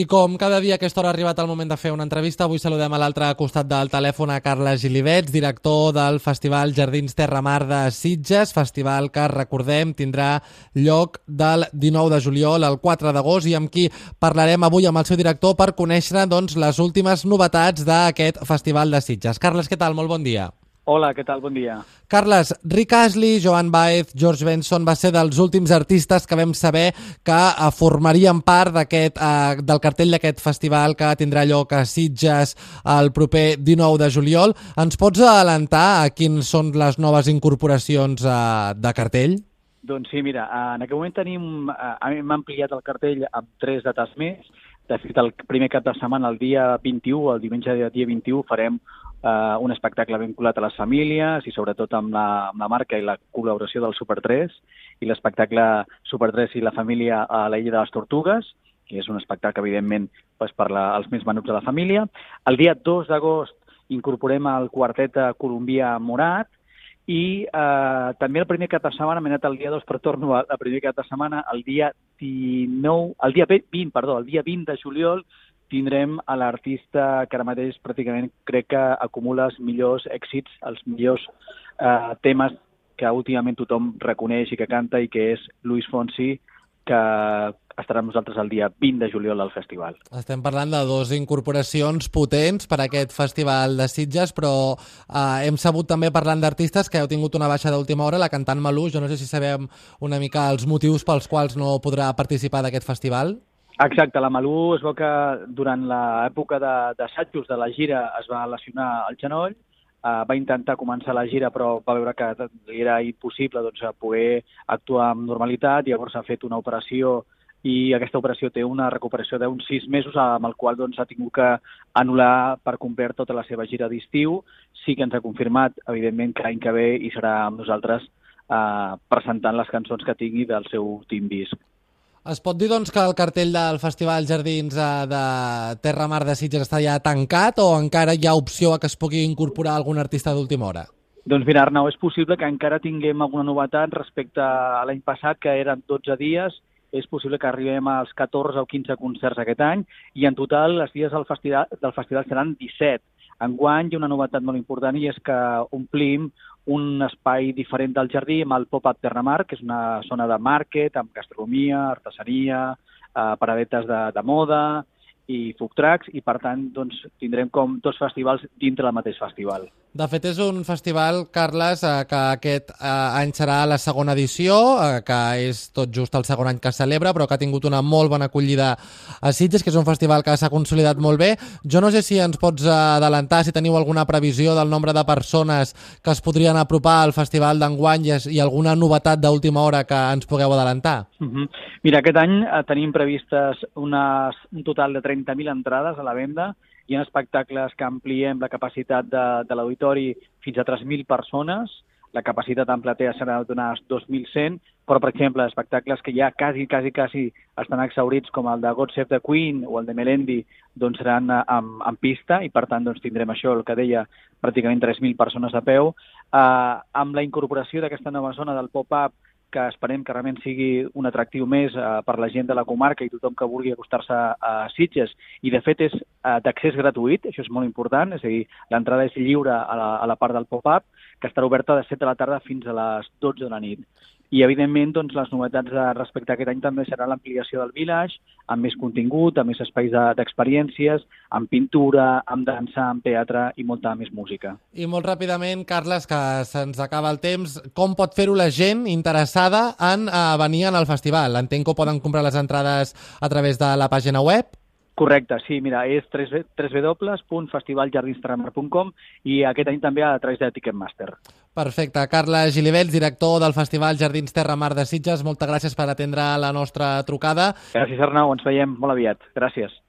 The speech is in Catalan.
I com cada dia a aquesta hora ha arribat el moment de fer una entrevista, avui saludem a l'altre costat del telèfon a Carles Gilivets, director del Festival Jardins Terra Mar de Sitges, festival que, recordem, tindrà lloc del 19 de juliol al 4 d'agost i amb qui parlarem avui amb el seu director per conèixer doncs, les últimes novetats d'aquest Festival de Sitges. Carles, què tal? Molt bon dia. Hola, què tal? Bon dia. Carles, Rick Astley, Joan Baez, George Benson va ser dels últims artistes que vam saber que eh, formarien part d'aquest eh, del cartell d'aquest festival que tindrà lloc a Sitges el proper 19 de juliol. Ens pots adelantar a quins són les noves incorporacions eh, de cartell? Doncs sí, mira, en aquest moment tenim, eh, hem ampliat el cartell amb tres dates més. De fet, el primer cap de setmana, el dia 21, el diumenge dia 21, farem eh, un espectacle vinculat a les famílies i sobretot amb la, amb la marca i la col·laboració del Super 3 i l'espectacle Super 3 i la família a la Illa de les Tortugues, que és un espectacle, evidentment, pues, per la, els més menuts de la família. El dia 2 d'agost incorporem el quartet Colombia Morat, i eh, també el primer cap de setmana, m'he anat el dia 2, però torno al primer cap de setmana, el dia 19, el dia 20, perdó, el dia 20 de juliol, tindrem a l'artista que ara mateix pràcticament crec que acumula els millors èxits, els millors eh, temes que últimament tothom reconeix i que canta i que és Luis Fonsi, que estarà amb nosaltres el dia 20 de juliol al festival. Estem parlant de dues incorporacions potents per a aquest festival de Sitges, però eh, hem sabut també parlant d'artistes que heu tingut una baixa d'última hora, la cantant Malú, jo no sé si sabem una mica els motius pels quals no podrà participar d'aquest festival. Exacte, la Malú es veu que durant l'època d'assajos de, de la gira es va lesionar el genoll, eh, va intentar començar la gira però va veure que era impossible doncs, poder actuar amb normalitat, llavors ha fet una operació i aquesta operació té una recuperació d'uns sis mesos amb el qual doncs, ha tingut que anul·lar per complir tota la seva gira d'estiu. Sí que ens ha confirmat, evidentment, que l'any que ve hi serà amb nosaltres eh, presentant les cançons que tingui del seu Team Disc. Es pot dir doncs, que el cartell del Festival Jardins eh, de Terra Mar de Sitges està ja tancat o encara hi ha opció a que es pugui incorporar algun artista d'última hora? Doncs mira, Arnau, és possible que encara tinguem alguna novetat respecte a l'any passat, que eren 12 dies, és possible que arribem als 14 o 15 concerts aquest any, i en total els dies del festival, del festival seran 17. Enguany hi ha una novetat molt important i és que omplim un espai diferent del jardí amb el Pop-Up Terramar, que és una zona de market amb gastronomia, artesania, eh, paradetes de, de moda i food trucks, i per tant doncs, tindrem com dos festivals dintre del mateix festival. De fet, és un festival, Carles, eh, que aquest eh, any serà la segona edició, eh, que és tot just el segon any que celebra, però que ha tingut una molt bona acollida a Sitges, que és un festival que s'ha consolidat molt bé. Jo no sé si ens pots adelantar, si teniu alguna previsió del nombre de persones que es podrien apropar al festival d'enguany i, alguna novetat d'última hora que ens pugueu adelantar. Uh -huh. Mira, aquest any tenim previstes unes, un total de 30.000 entrades a la venda, hi ha espectacles que ampliem la capacitat de, de l'auditori fins a 3.000 persones, la capacitat en platea serà d'unes 2.100, però, per exemple, espectacles que ja quasi, quasi, quasi estan exaurits, com el de God Save the Queen o el de Melendi, doncs seran en, en pista i, per tant, doncs tindrem això, el que deia, pràcticament 3.000 persones a peu. Uh, amb la incorporació d'aquesta nova zona del pop-up que esperem que realment sigui un atractiu més eh, per la gent de la comarca i tothom que vulgui acostar-se a Sitges. I, de fet, és eh, d'accés gratuït, això és molt important, és a dir, l'entrada és lliure a la, a la part del pop-up, que estarà oberta de 7 de la tarda fins a les 12 de la nit. I, evidentment, doncs, les novetats de, respecte a aquest any també serà l'ampliació del village, amb més contingut, amb més espais d'experiències, de, amb pintura, amb dansa, amb teatre i molta més música. I molt ràpidament, Carles, que se'ns acaba el temps, com pot fer-ho la gent interessada en uh, venir al festival? Entenc que poden comprar les entrades a través de la pàgina web? Correcte, sí, mira, és www.festivaljardinsterramar.com i aquest any també a través de Ticketmaster. Perfecte. Carla Gilivets, director del Festival Jardins Terra Mar de Sitges, moltes gràcies per atendre la nostra trucada. Gràcies, Arnau, ens veiem molt aviat. Gràcies.